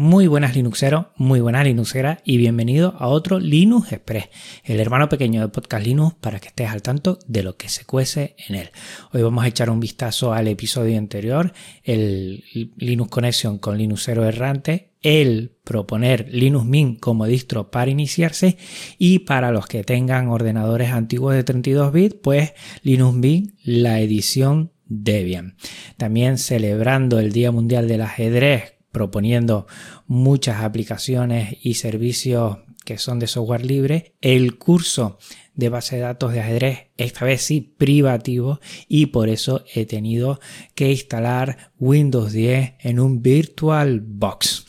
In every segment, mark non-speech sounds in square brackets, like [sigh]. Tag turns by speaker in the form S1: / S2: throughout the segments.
S1: Muy buenas Linuxeros, muy buenas Linuxeras y bienvenido a otro Linux Express, el hermano pequeño de Podcast Linux para que estés al tanto de lo que se cuece en él. Hoy vamos a echar un vistazo al episodio anterior, el Linux Connection con Linuxero errante, el proponer Linux Mint como distro para iniciarse y para los que tengan ordenadores antiguos de 32 bits, pues Linux Mint la edición Debian. También celebrando el Día Mundial del Ajedrez proponiendo muchas aplicaciones y servicios que son de software libre, el curso de base de datos de ajedrez, esta vez sí privativo, y por eso he tenido que instalar Windows 10 en un Virtual Box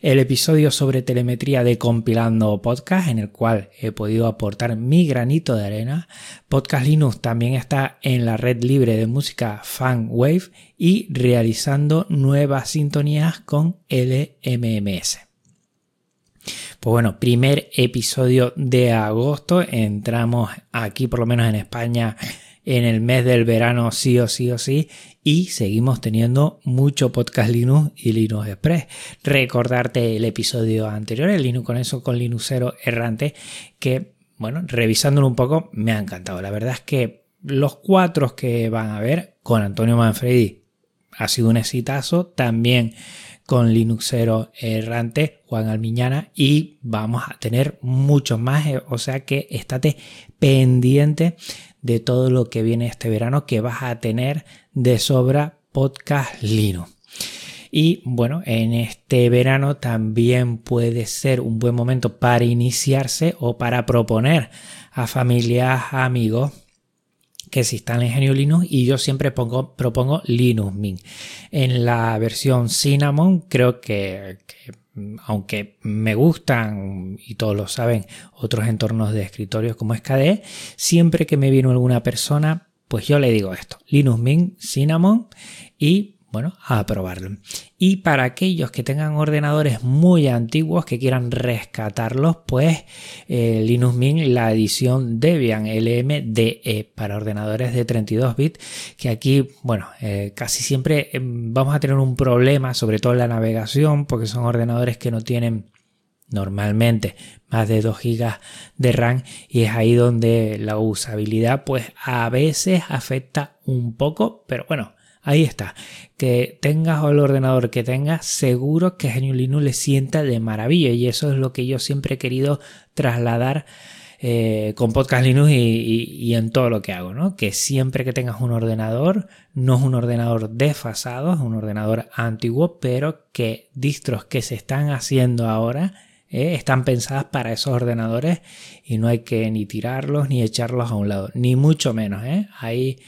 S1: el episodio sobre telemetría de Compilando Podcast, en el cual he podido aportar mi granito de arena. Podcast Linux también está en la red libre de música FanWave y realizando nuevas sintonías con LMMS. Pues bueno, primer episodio de agosto. Entramos aquí, por lo menos en España, en el mes del verano sí o sí o sí y seguimos teniendo mucho podcast Linux y Linux Express. Recordarte el episodio anterior, el Linux con eso con Linuxero errante, que bueno, revisándolo un poco me ha encantado. La verdad es que los cuatro que van a ver con Antonio Manfredi ha sido un exitazo. También con Linuxero errante, Juan Almiñana, y vamos a tener muchos más. O sea que estate pendiente de todo lo que viene este verano que vas a tener de sobra podcast Linux. Y bueno, en este verano también puede ser un buen momento para iniciarse o para proponer a familias, amigos que se instalen en Genio Linux y yo siempre pongo, propongo Linux Mint. En la versión Cinnamon creo que, que aunque me gustan, y todos lo saben, otros entornos de escritorios como SKD, siempre que me viene alguna persona, pues yo le digo esto, Linux Mint Cinnamon y bueno, a probarlo. Y para aquellos que tengan ordenadores muy antiguos que quieran rescatarlos, pues eh, Linux Mint, la edición Debian LMDE para ordenadores de 32 bits, que aquí, bueno, eh, casi siempre em, vamos a tener un problema, sobre todo en la navegación, porque son ordenadores que no tienen normalmente más de 2 GB de RAM y es ahí donde la usabilidad pues a veces afecta un poco, pero bueno, Ahí está. Que tengas el ordenador que tengas, seguro que GNU Linux le sienta de maravilla. Y eso es lo que yo siempre he querido trasladar eh, con Podcast Linux y, en todo lo que hago, ¿no? Que siempre que tengas un ordenador, no es un ordenador desfasado, es un ordenador antiguo, pero que distros que se están haciendo ahora eh, están pensadas para esos ordenadores y no hay que ni tirarlos ni echarlos a un lado, ni mucho menos, ¿eh? Ahí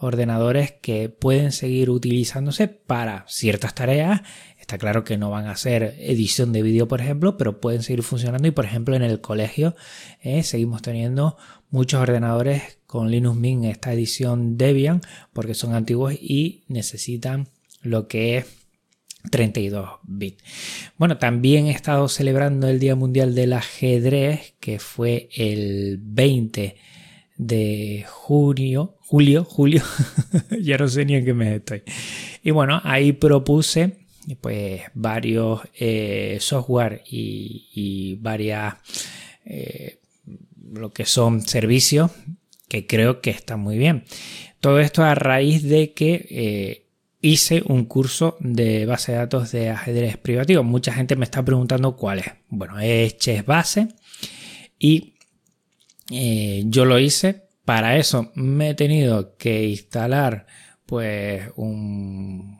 S1: ordenadores que pueden seguir utilizándose para ciertas tareas. Está claro que no van a ser edición de vídeo, por ejemplo, pero pueden seguir funcionando y, por ejemplo, en el colegio eh, seguimos teniendo muchos ordenadores con Linux Mint esta edición Debian porque son antiguos y necesitan lo que es 32 bits. Bueno, también he estado celebrando el Día Mundial del Ajedrez, que fue el 20 de junio, julio, julio, [laughs] ya no sé ni en qué mes estoy. Y bueno, ahí propuse pues varios eh, software y, varias eh, lo que son servicios que creo que están muy bien. Todo esto a raíz de que eh, hice un curso de base de datos de ajedrez privativo. Mucha gente me está preguntando cuál es. Bueno, es Chess Base y yo lo hice para eso me he tenido que instalar pues un,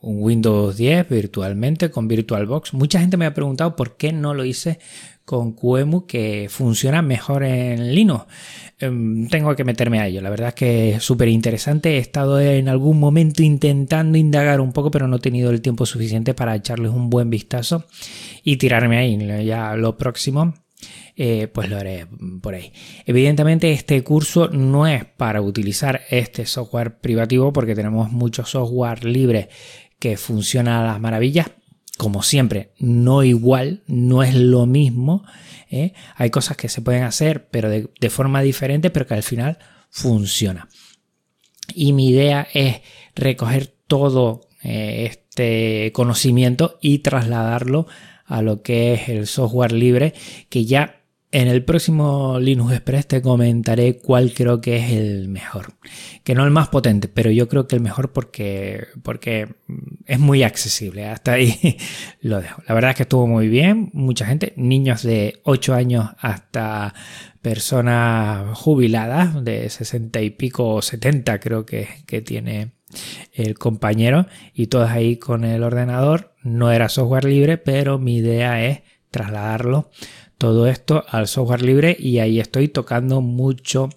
S1: Windows 10 virtualmente con VirtualBox. Mucha gente me ha preguntado por qué no lo hice con QEMU que funciona mejor en Linux. Em, tengo que meterme a ello. La verdad es que es súper interesante. He estado en algún momento intentando indagar un poco, pero no he tenido el tiempo suficiente para echarles un buen vistazo y tirarme ahí. Ya lo próximo eh, pues lo haré por ahí. Evidentemente este curso no es para utilizar este software privativo porque tenemos mucho software libre que funciona a las maravillas. Como siempre, no igual, no es lo mismo. ¿eh? Hay cosas que se pueden hacer, pero de, de forma diferente, pero que al final funciona. Y mi idea es recoger todo eh, este conocimiento y trasladarlo a lo que es el software libre que ya en el próximo Linux Express te comentaré cuál creo que es el mejor. Que no el más potente, pero yo creo que el mejor porque, porque es muy accesible. Hasta ahí [laughs] lo dejo. La verdad es que estuvo muy bien. Mucha gente, niños de 8 años hasta personas jubiladas de 60 y pico o 70 creo que, que tiene el compañero. Y todos ahí con el ordenador. No era software libre, pero mi idea es trasladarlo todo esto al software libre y ahí estoy tocando mucho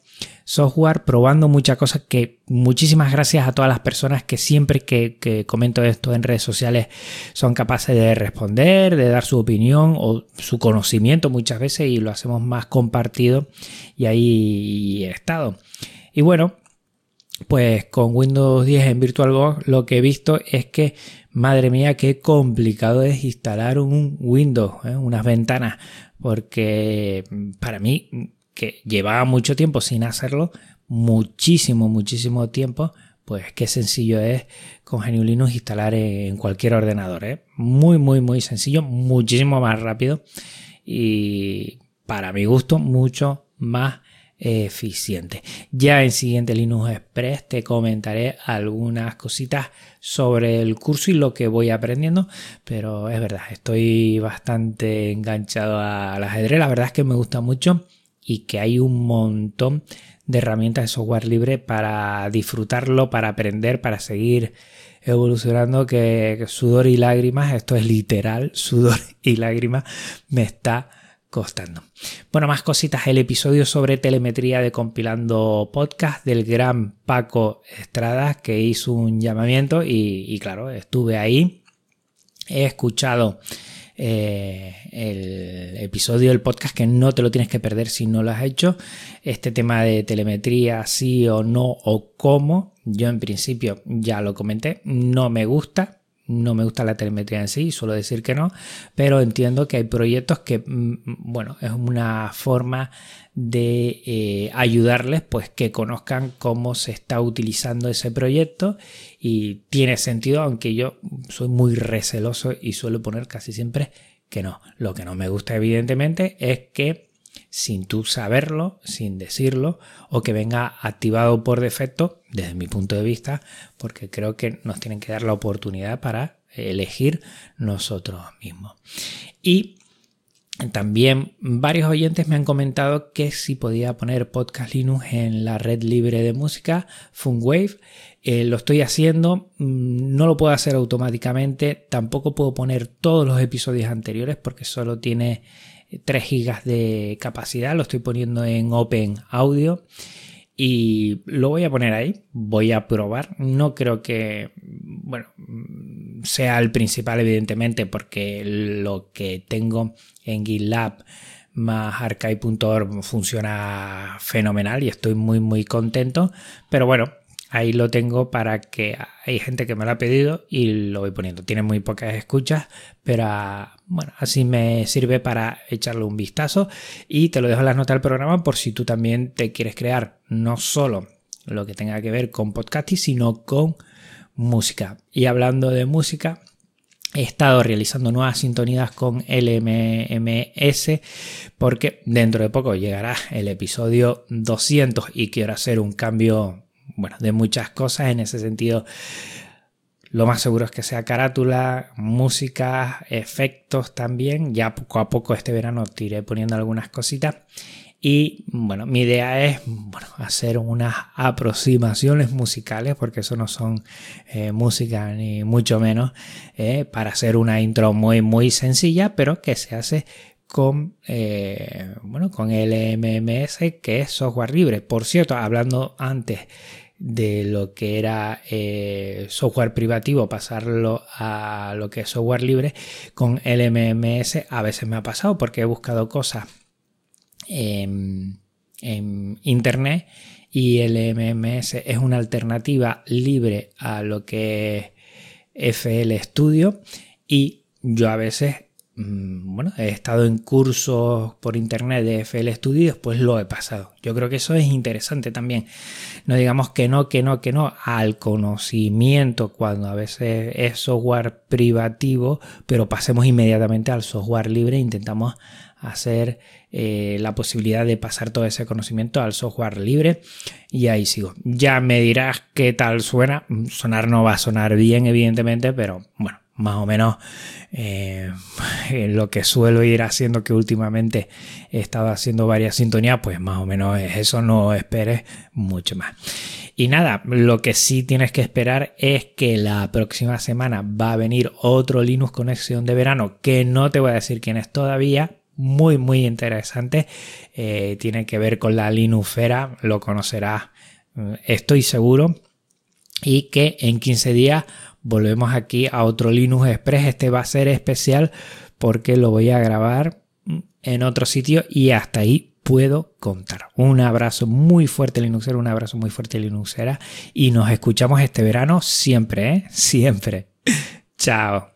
S1: software, probando muchas cosas que muchísimas gracias a todas las personas que siempre que, comento esto en redes sociales son capaces de responder, de dar su opinión o su conocimiento muchas veces y lo hacemos más compartido y ahí he estado. Y bueno, pues con Windows 10 en VirtualBox lo que he visto es que madre mía qué complicado es instalar un Windows, ¿eh? unas ventanas porque para mí, que llevaba mucho tiempo sin hacerlo, muchísimo, muchísimo tiempo, pues qué sencillo es con GNU Linux instalar en cualquier ordenador. ¿eh? Muy, muy, muy sencillo, muchísimo más rápido y para mi gusto mucho más eficiente. Ya en siguiente Linux Express te comentaré algunas cositas sobre el curso y lo que voy aprendiendo, pero es verdad, estoy bastante enganchado al ajedrez, la verdad es que me gusta mucho y que hay un montón de herramientas de software libre para disfrutarlo, para aprender, para seguir evolucionando que, sudor y lágrimas, esto es literal, [laughs] sudor y lágrimas me está costando. Bueno, más cositas, el episodio sobre telemetría de compilando podcast del gran Paco Estrada que hizo un llamamiento y, claro, estuve ahí, he escuchado eh, el episodio del podcast que no te lo tienes que perder si no lo has hecho. Este tema de telemetría, sí o no o cómo, yo en principio ya lo comenté, no me gusta, no me gusta la telemetría en sí, suelo decir que no, pero entiendo que hay proyectos que, mm, bueno, es una forma de eh, ayudarles, pues que conozcan cómo se está utilizando ese proyecto y tiene sentido, aunque yo soy muy receloso y suelo poner casi siempre que no. Lo que no me gusta, evidentemente, es que sin tú saberlo, sin decirlo, o que venga activado por defecto, desde mi punto de vista, porque creo que nos tienen que dar la oportunidad para elegir nosotros mismos. Y también varios oyentes me han comentado que si podía poner podcast Linux en la red libre de música Funwave. Eh, lo estoy haciendo, mm, no lo puedo hacer automáticamente, tampoco puedo poner todos los episodios anteriores porque solo tiene 3 GB de capacidad, lo estoy poniendo en Open Audio y lo voy a poner ahí, voy a probar, no creo que, bueno, sea el principal evidentemente porque lo que tengo en GitLab más archive.org funciona fenomenal y estoy muy muy contento, pero bueno, ahí lo tengo para que hay gente que me lo ha pedido y lo voy poniendo. Tiene muy pocas escuchas, pero bueno, así me sirve para echarle un vistazo y te lo dejo en las notas del programa por si tú también te quieres crear no solo lo que tenga que ver con podcasting, sino con música. Y hablando de música, He estado realizando nuevas sintonías con LMMS porque dentro de poco llegará el episodio 200 y quiero hacer un cambio bueno, de muchas cosas en ese sentido. Lo más seguro es que sea carátula, música, efectos también. Ya poco a poco este verano te iré poniendo algunas cositas. Y bueno, mi idea es bueno, hacer unas aproximaciones musicales, porque eso no son eh, música ni mucho menos, eh, para hacer una intro muy, muy sencilla, pero que se hace con, eh, bueno, con el MMS, que es software libre. Por cierto, hablando antes de lo que era eh, software privativo, pasarlo a lo que es software libre, con el a veces me ha pasado porque he buscado cosas en, internet y el es una alternativa libre a lo que es FL Studio y yo a veces bueno, he estado en cursos por internet de FL Studio y después lo he pasado. Yo creo que eso es interesante también. No digamos que no, que no, que no al conocimiento cuando a veces es software privativo, pero pasemos inmediatamente al software libre e intentamos hacer eh, la posibilidad de pasar todo ese conocimiento al software libre y ahí sigo. Ya me dirás qué tal suena. Sonar no va a sonar bien, evidentemente, pero bueno, más o menos eh, [laughs] lo que suelo ir haciendo que últimamente he estado haciendo varias sintonías, pues más o menos es eso, no esperes mucho más. Y nada, lo que sí tienes que esperar es que la próxima semana va a venir otro Linux Conexión de verano, que no te voy a decir quién es todavía, muy muy interesante, eh, tiene que ver con la Linuxera, lo conocerás, mm, estoy seguro, y que en 15 días volvemos aquí a otro Linux Express. Este va a ser especial porque lo voy a grabar en otro sitio y hasta ahí puedo contar. Un abrazo muy fuerte Linuxera, un abrazo muy fuerte Linuxera y nos escuchamos este verano siempre, ¿eh? Siempre. [laughs] Chao.